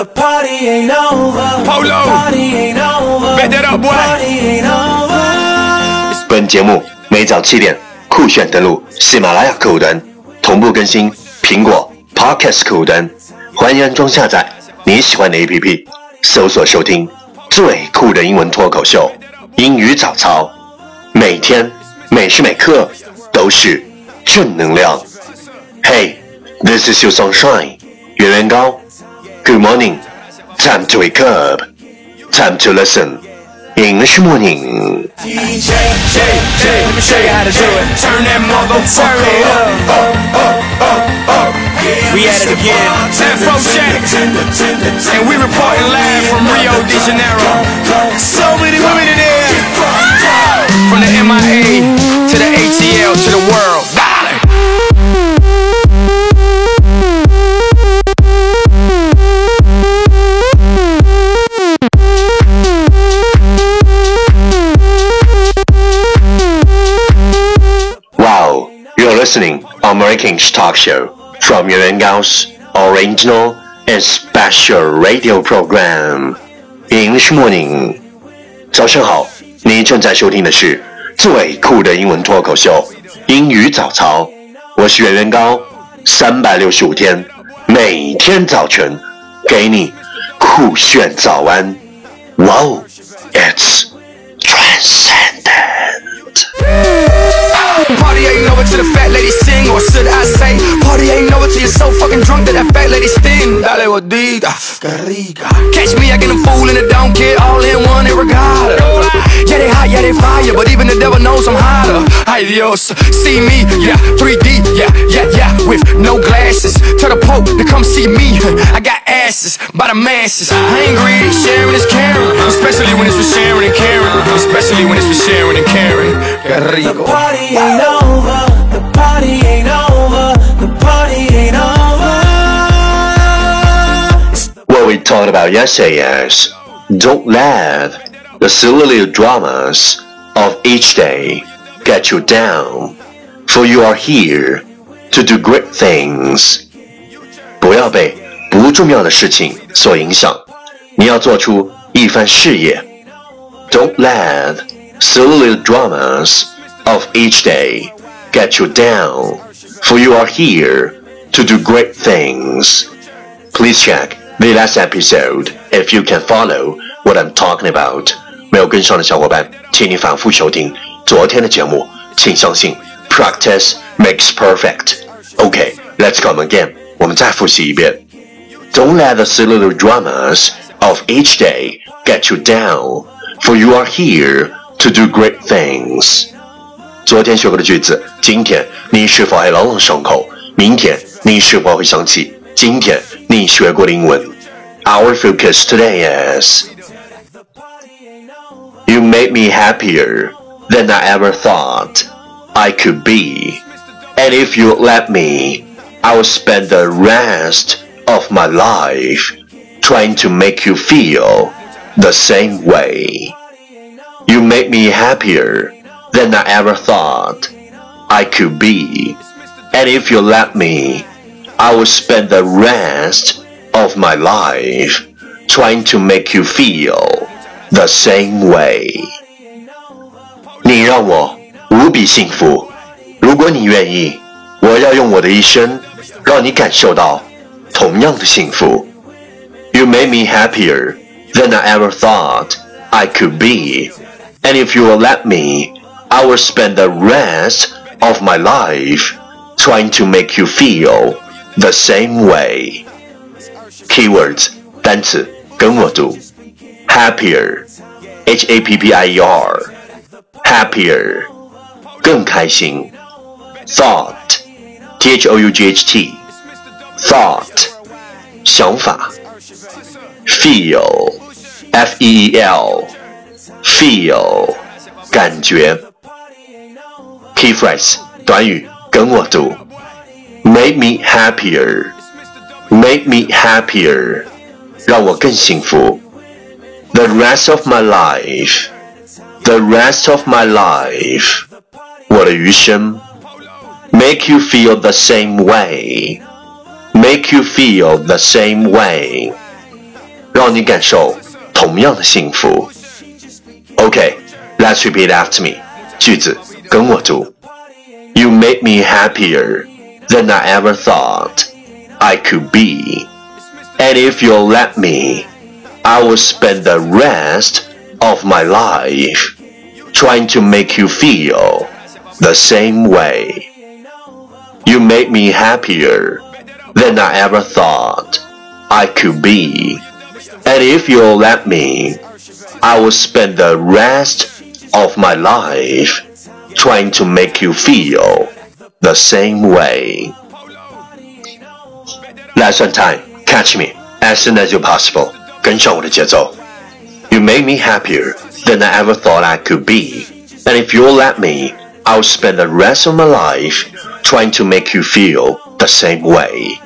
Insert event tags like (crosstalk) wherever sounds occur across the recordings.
The party ain't over. Polo. Party ain't over. Bet that up, boy. Party ain't over. 本节目每早七点酷炫登录喜马拉雅客户端，同步更新苹果 Podcast 客户端，欢迎安装下载你喜欢的 APP，搜索收听最酷的英文脱口秀英语早操，每天每时每刻都是正能量。Hey, this is your sunshine，圆圆高。Good morning, time to wake up, time to listen. English morning. DJ, J, J, let me show you how to do it. Turn that motherfucker up, up, up, up, up. We at it again. San Jack. And we reporting live from Rio de Janeiro. So many women in there. From the MIA to the ATL to the world. listening American talk show from Yuan Gao's original and special radio program English Morning。早上好，你正在收听的是最酷的英文脱口秀英语早操，我是圆圆高，三百六十五天，每天早晨给你酷炫早安。Wow, it's transcendent。 Till the fat lady sing, or should I say, party ain't over till you're so fucking drunk that that fat lady sting. Dale gordita, que rica. Catch me acting a fool and I don't care, all in one and regatta. Yeah, they hot, yeah, they fire, but even the devil knows I'm hotter. Ay Dios, see me, yeah, 3D, yeah, yeah, yeah, with no glasses. Tell the Pope to come see me. I got asses by the masses. I ain't greedy, sharing is caring, especially when it's for sharing and caring, especially when it's for sharing and caring. The party ain't over. talked about yesterday is don't let the silly little dramas of each day get you down, for you are here to do great things. 不要被不重要的事情所影响，你要做出一番事业。Don't let silly little dramas of each day get you down, for you are here to do great things. Please check the last episode if you can follow what I'm talking about. 没有跟上的小伙伴，请你反复收听昨天的节目。请相信，practice makes perfect. OK, let's come again. 我们再复习一遍。Don't let the silly little dramas of each day get you down, for you are here to do great things. 昨天学过的句子，今天你是否还朗朗上口？明天你是否会想起今天你学过的英文 ？Our focus today is You made me happier than I ever thought I could be. And if you let me, I will spend the rest of my life trying to make you feel the same way. You made me happier than I ever thought I could be. And if you let me, I will spend the rest of my life trying to make you feel the same way. 你让我无比幸福。如果你愿意，我要用我的一生让你感受到同样的幸福。You made me happier than I ever thought I could be. And if you will let me, I will spend the rest of my life trying to make you feel the same way. Keywords 单词跟我读，happier, h a p p i e r, happier 更开心，thought, t h o u g h t, thought 想法，feel, f e e l, feel 感觉。Key phrase 短语跟我读，make me happier, make me happier，让我更幸福。The rest of my life, the rest of my life，我的余生。Make you feel the same way, make you feel the same way， 让你感受同样的幸福。OK，let's repeat after me，句子跟我读。You make me happier than I ever thought I could be. And if you'll let me, I will spend the rest of my life trying to make you feel the same way. You make me happier than I ever thought I could be. And if you'll let me, I will spend the rest of my life trying to make you feel the same way. Lesson time. Catch me as soon as you're possible. 跟上我的节奏。You make me happier than I ever thought I could be. And if you'll let me, I'll spend the rest of my life trying to make you feel the same way.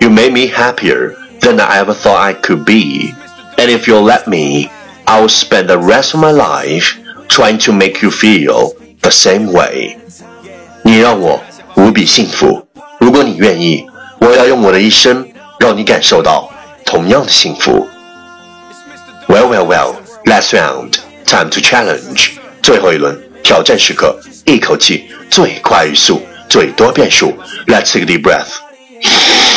You made me happier than I ever thought I could be. And if you'll let me, I'll spend the rest of my life trying to make you feel the same way. 你让我无比幸福。如果你愿意， 我要用我的一生让你感受到同样的幸福。Well, well, well. Last round. Time to challenge. 最后一轮挑战时刻，一口气最快语速，最多变数。Let's take a deep breath.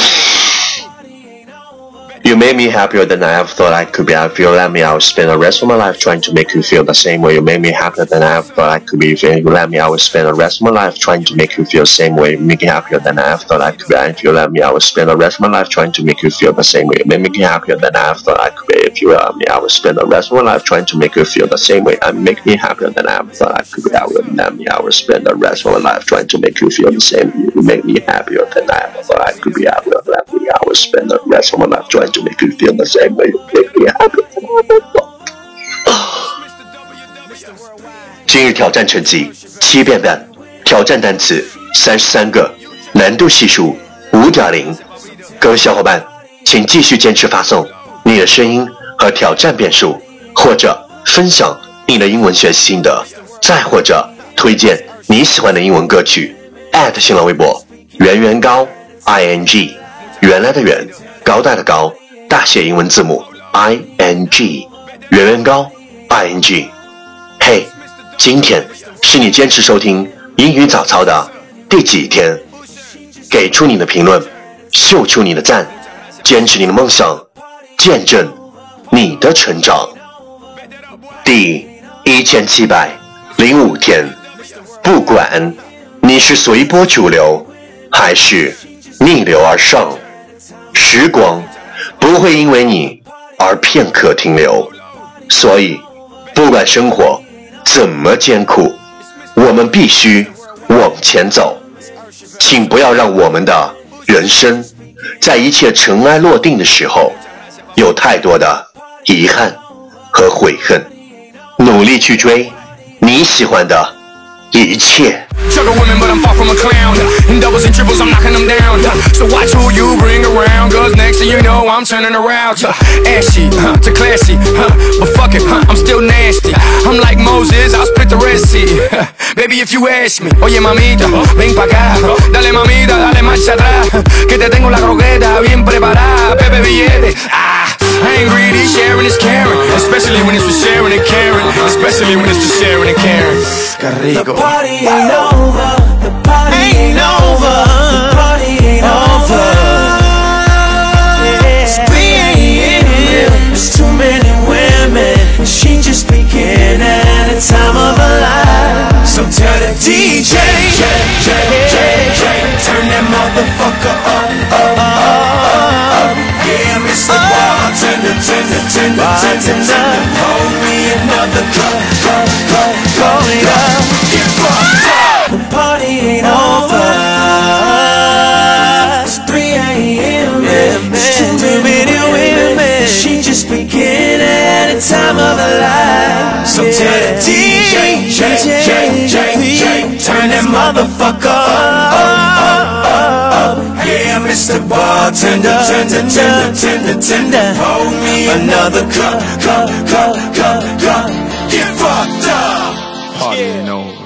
You made me happier than I ever thought I could be. If you let me, I will spend the rest of my life trying to make you feel the same way. You made me happier than I ever thought I could be. If you let me, I will spend the rest of my life trying to make you feel the same way. You make me happier than I ever thought I could be. If you let me, I will spend the rest of my life trying to make you feel the same way. You made me happier than I ever thought I could be. If you let me, I will spend the rest of my life trying to make you feel the same way. And make me happier than I ever thought I could be. I will let me, I will spend the rest of my life trying to make you feel the same. You make me happier than I ever thought I could be. I will let me, i will spend the rest of my life trying to make you feel the same way. Oh mr www 今日挑战成绩七变蛋挑战单词三十三个。难度系数五点零。各位小伙伴请继续坚持发送。你的声音和挑战变数或者分享你的英文学习心得。再或者推荐你喜欢的英文歌曲。艾特新浪微博圆圆高 ing 原来的圆，高大的高，大写英文字母 i n g，圆圆高 i n g。嘿，今天是你坚持收听英语早操的第几天？给出你的评论，秀出你的赞，坚持你的梦想，见证你的成长。第一千七百零五天，不管你是随波逐流，还是逆流而上，时光不会因为你而片刻停留。所以，不管生活怎么艰苦，我们必须往前走。请不要让我们的人生，在一切尘埃落定的时候，有太多的遗憾和悔恨。努力去追你喜欢的一切。Women, but I'm far from a clown. In doubles and triples, I'm knocking them down. So watch who you bring around. Next you know, I'm turning around. Ashy, huh, to classy, huh, but fuck it, I'm still nasty. I'm like Moses, I'll split the. (laughs) Baby, if you ask me, oye mamita, ven pa' acá. Dale mamita, dale marcha atrás. Que te tengo la croqueta bien preparada. Pepe billete, ah. I ain't greedy, sharing is caring. Especially when it's for sharing and caring. Especially when it's for sharing and caring. The party ain't over. Time of life. So tell the DJ, turn that motherfucker up, up, up, up. Yeah, Mr. Bartender, tender, tender, tender, tender. Hold me another cup, cup, cup, cup, cup. Get fucked up. Party ain't over.